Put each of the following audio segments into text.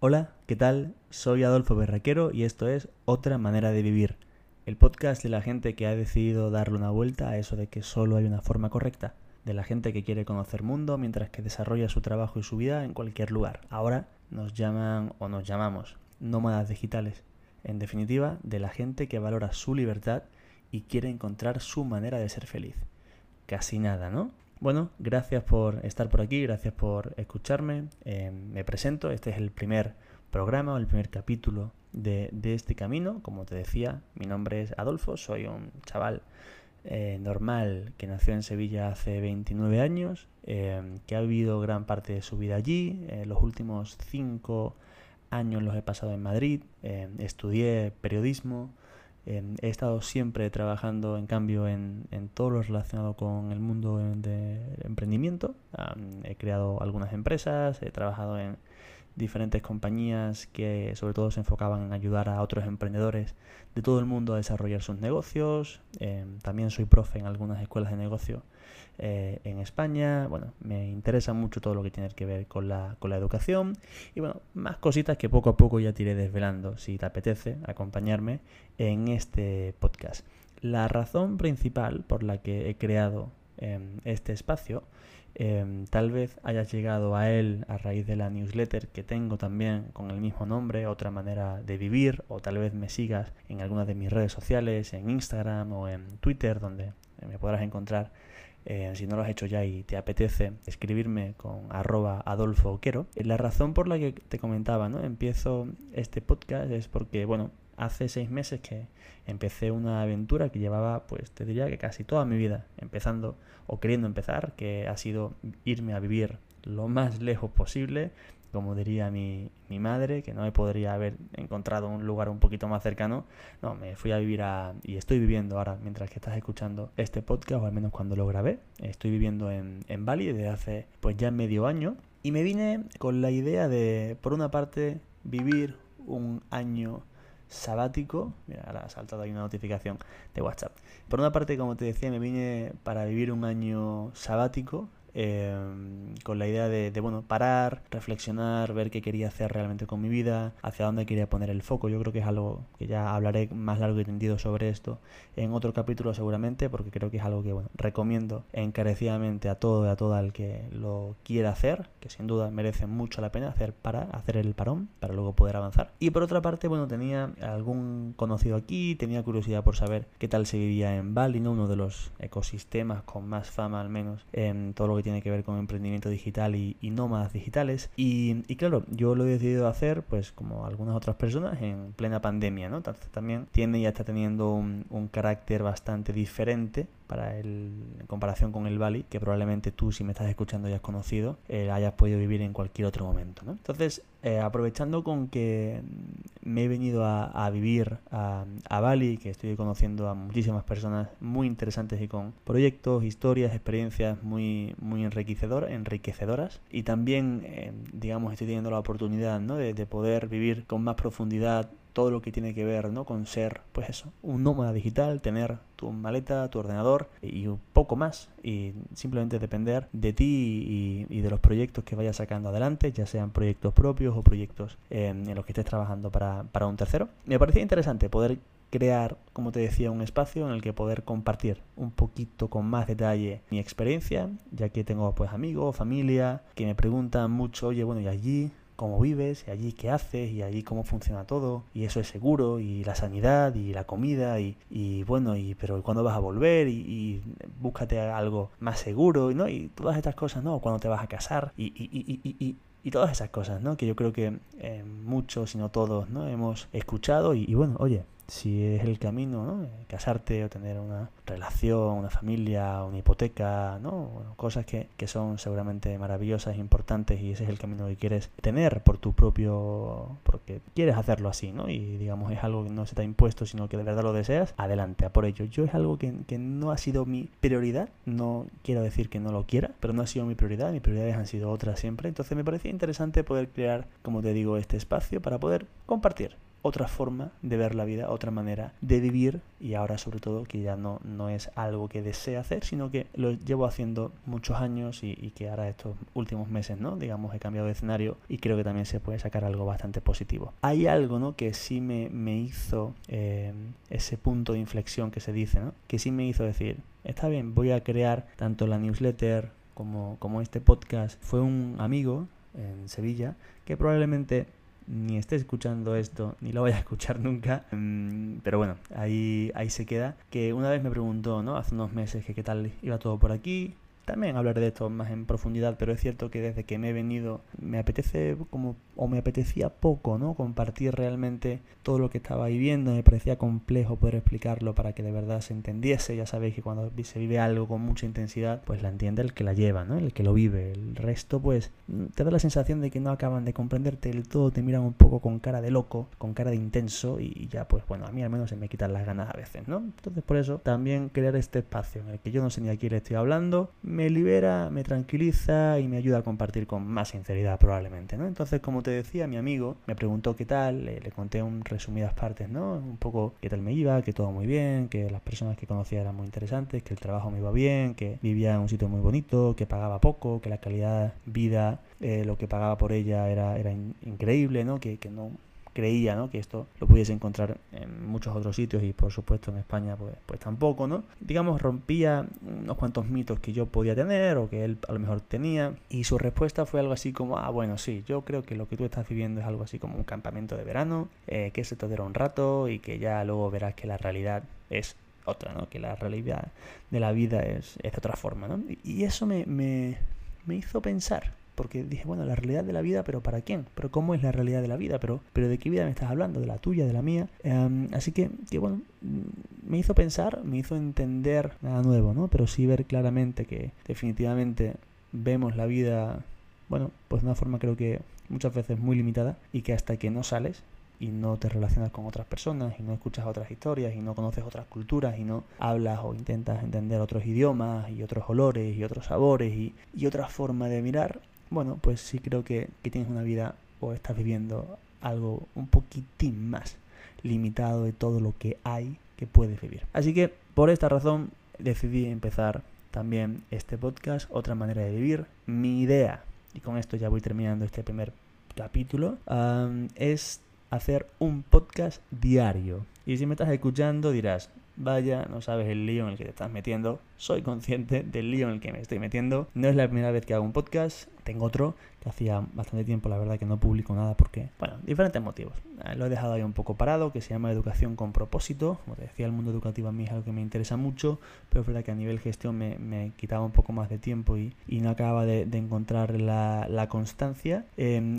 Hola, ¿qué tal? Soy Adolfo Berraquero y esto es Otra manera de vivir, el podcast de la gente que ha decidido darle una vuelta a eso de que solo hay una forma correcta, de la gente que quiere conocer mundo mientras que desarrolla su trabajo y su vida en cualquier lugar. Ahora nos llaman o nos llamamos nómadas digitales. En definitiva, de la gente que valora su libertad y quiere encontrar su manera de ser feliz. Casi nada, ¿no? Bueno, gracias por estar por aquí, gracias por escucharme. Eh, me presento, este es el primer programa o el primer capítulo de, este camino. Como te decía, mi nombre es Adolfo, soy un chaval eh, normal que nació en Sevilla hace 29 años, eh, que ha vivido gran parte de su vida allí. los últimos 5 años los he pasado en Madrid, estudié periodismo. Em, he estado siempre trabajando, en cambio, en, todo lo relacionado con el mundo de emprendimiento. he creado algunas empresas, he trabajado en diferentes compañías que sobre todo se enfocaban en ayudar a otros emprendedores de todo el mundo a desarrollar sus negocios. Em, también soy profe en algunas escuelas de negocio eh, en España. Bueno, me interesa mucho todo lo que tiene que ver con la, con la educación. Y bueno, más cositas que poco a poco ya te iré desvelando, si te apetece acompañarme en este podcast. La razón principal por la que he creado em, este espacio em, tal vez hayas llegado a él a raíz de la newsletter que tengo también con el mismo nombre, otra manera de vivir, o tal vez me sigas en alguna de mis redes sociales, en Instagram o en Twitter, donde me podrás encontrar eh, si no lo has hecho ya y te apetece escribirme con arroba Adolfo Quero. La razón por la que te comentaba, ¿no? Empiezo este podcast es porque, bueno, hace seis meses que empecé una aventura que llevaba, pues te diría que casi toda mi vida empezando o queriendo empezar, que ha sido irme a vivir lo más lejos posible como diría mi, mi, madre, que no me podría haber encontrado un lugar un poquito más cercano. No, me fui a vivir a... y estoy viviendo ahora, mientras que estás escuchando este podcast, o al menos cuando lo grabé, estoy viviendo en, en Bali desde hace pues ya medio año. Y me vine con la idea de, por una parte, vivir un año sabático. Mira, ahora ha saltado ahí una notificación de WhatsApp. Por una parte, como te decía, me vine para vivir un año sabático Em, con la idea de, bueno, parar, reflexionar, ver qué quería hacer realmente con mi vida, hacia dónde quería poner el foco. Yo creo que es algo que ya hablaré más largo y tendido sobre esto en otro capítulo seguramente, porque creo que es algo que bueno, recomiendo encarecidamente a todo y a toda el que lo quiera hacer, que sin duda merece mucho la pena hacer para hacer el parón para luego poder avanzar. Y por otra parte, bueno, tenía algún conocido aquí, tenía curiosidad por saber qué tal se vivía en Bali, ¿no? uno de los ecosistemas con más fama al menos en todo lo que tiene que ver con emprendimiento digital y, nómadas digitales. Y, claro, yo lo he decidido hacer, pues como algunas otras personas, en plena pandemia, ¿no? También tiene y está teniendo un, un carácter bastante diferente para el, en comparación con el Bali, que probablemente tú, si me estás escuchando, ya has conocido, eh, hayas podido vivir en cualquier otro momento. ¿no? Entonces, eh, aprovechando con que me he venido a, vivir a, a, Bali, que estoy conociendo a muchísimas personas muy interesantes y con proyectos, historias, experiencias muy, muy enriquecedoras, y también, eh, digamos, estoy teniendo la oportunidad ¿no? de, de poder vivir con más profundidad todo lo que tiene que ver ¿no? con ser, pues eso, un nómada digital, tener tu maleta, tu ordenador y un poco más. Y simplemente depender de ti y, de los proyectos que vayas sacando adelante, ya sean proyectos propios o proyectos en los que estés trabajando para, para un tercero. Me parecía interesante poder crear, como te decía, un espacio en el que poder compartir un poquito con más detalle mi experiencia, ya que tengo pues amigos, familia, que me preguntan mucho, oye, bueno, ¿y allí cómo vives y allí qué haces y allí cómo funciona todo y eso es seguro y la sanidad y la comida y, y bueno y pero cuándo vas a volver y, búscate algo más seguro y no y todas estas cosas no cuando te vas a casar y, y, y todas esas cosas no que yo creo que eh, muchos si no todos no hemos escuchado y bueno oye si es el camino, ¿no? casarte o tener una relación, una familia, una hipoteca, ¿no? cosas que, que, son seguramente maravillosas, importantes y ese es el camino que quieres tener por tu propio, porque quieres hacerlo así, ¿no? Y digamos es algo que no se te ha impuesto, sino que de verdad lo deseas, adelante, a por ello. Yo es algo que, que no ha sido mi prioridad, no quiero decir que no lo quiera, pero no ha sido mi prioridad, mis prioridades han sido otras siempre, entonces me parecía interesante poder crear, como te digo, este espacio para poder compartir otra forma de ver la vida, otra manera de vivir y ahora sobre todo que ya no, no es algo que desee hacer, sino que lo llevo haciendo muchos años y, que ahora estos últimos meses, ¿no? Digamos, he cambiado de escenario y creo que también se puede sacar algo bastante positivo. Hay algo, ¿no? Que sí me, me hizo eh, ese punto de inflexión que se dice, ¿no? Que sí me hizo decir, está bien, voy a crear tanto la newsletter como, como este podcast. Fue un amigo en Sevilla que probablemente ni esté escuchando esto, ni lo vaya a escuchar nunca. Mm, pero bueno, ahí, ahí se queda. Que una vez me preguntó, ¿no? Hace unos meses que qué tal iba todo por aquí. También hablaré de esto más en profundidad, pero es cierto que desde que me he venido me apetece como o me apetecía poco, ¿no? Compartir realmente todo lo que estaba viviendo, me parecía complejo poder explicarlo para que de verdad se entendiese. Ya sabéis que cuando se vive algo con mucha intensidad, pues la entiende el que la lleva, ¿no? El que lo vive. El resto, pues, te da la sensación de que no acaban de comprenderte del todo, te miran un poco con cara de loco, con cara de intenso y ya, pues bueno, a mí al menos se me quitan las ganas a veces, ¿no? Entonces por eso también crear este espacio en el que yo no sé ni a quién le estoy hablando, me libera, me tranquiliza y me ayuda a compartir con más sinceridad probablemente, ¿no? Entonces, como te decía, mi amigo me preguntó qué tal, le, conté un resumidas partes, ¿no? Un poco qué tal me iba, que todo muy bien, que las personas que conocía eran muy interesantes, que el trabajo me iba bien, que vivía en un sitio muy bonito, que pagaba poco, que la calidad vida, eh, lo que pagaba por ella era, era increíble, ¿no? Que, que no creía ¿no? que esto lo pudiese encontrar en muchos otros sitios y por supuesto en España pues, pues tampoco, ¿no? Digamos, rompía unos cuantos mitos que yo podía tener o que él a lo mejor tenía y su respuesta fue algo así como, ah, bueno, sí, yo creo que lo que tú estás viviendo es algo así como un campamento de verano, eh, que se te dura un rato y que ya luego verás que la realidad es otra, ¿no? Que la realidad de la vida es, es de otra forma, ¿no? Y eso me, me, me hizo pensar porque dije, bueno, la realidad de la vida, pero ¿para quién? ¿Pero cómo es la realidad de la vida? ¿Pero, pero de qué vida me estás hablando? ¿De la tuya, de la mía? Em, así que, que, bueno, mm, me hizo pensar, me hizo entender nada nuevo, ¿no? Pero sí ver claramente que definitivamente vemos la vida, bueno, pues de una forma creo que muchas veces muy limitada y que hasta que no sales y no te relacionas con otras personas y no escuchas otras historias y no conoces otras culturas y no hablas o intentas entender otros idiomas y otros olores y otros sabores y, y otra forma de mirar, bueno, pues sí creo que, tienes una vida o estás viviendo algo un poquitín más limitado de todo lo que hay que puedes vivir. Así que por esta razón decidí empezar también este podcast, otra manera de vivir. Mi idea, y con esto ya voy terminando este primer capítulo, es hacer un podcast diario. Y si me estás escuchando dirás, vaya, no sabes el lío en el que te estás metiendo. Soy consciente del lío en el que me estoy metiendo. No es la primera vez que hago un podcast. Tengo otro que hacía bastante tiempo, la verdad, que no publico nada porque, bueno, diferentes motivos. Eh, lo he dejado ahí un poco parado, que se llama Educación con propósito. Como te decía, el mundo educativo a mí es algo que me interesa mucho, pero es verdad que a nivel gestión me, quitaba un poco más de tiempo y, no acababa de, encontrar la, constancia.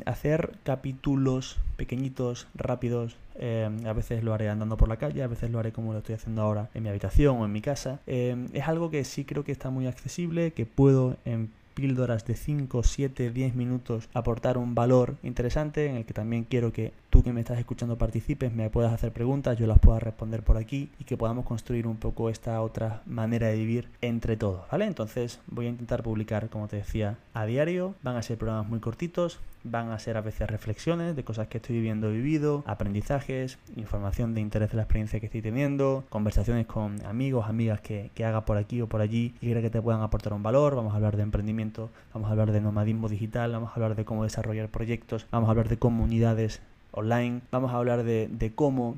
Hacer capítulos pequeñitos, rápidos, em, a veces lo haré andando por la calle, a veces lo haré como lo estoy haciendo ahora en mi habitación o en mi casa. Em, es algo que sí creo que está muy accesible, que puedo en píldoras de 5, 7, 10 minutos aportar un valor interesante en el que también quiero que tú que me estás escuchando participes, me puedas hacer preguntas, yo las pueda responder por aquí y que podamos construir un poco esta otra manera de vivir entre todos, ¿vale? Entonces voy a intentar publicar, como te decía, a diario, van a ser programas muy cortitos, van a ser a veces reflexiones de cosas que estoy viviendo vivido, aprendizajes, información de interés de la experiencia que estoy teniendo, conversaciones con amigos, amigas que, que haga por aquí o por allí y creo que te puedan aportar un valor, vamos a hablar de emprendimiento, vamos a hablar de nomadismo digital, vamos a hablar de cómo desarrollar proyectos, vamos a hablar de comunidades online. Vamos a hablar de, cómo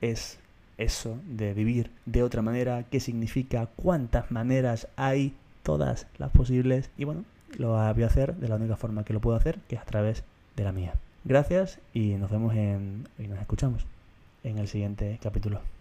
es eso de vivir de otra manera, qué significa, cuántas maneras hay, todas las posibles. Y bueno, lo voy a hacer de la única forma que lo puedo hacer, que es a través de la mía. Gracias y nos vemos en, y nos escuchamos en el siguiente capítulo.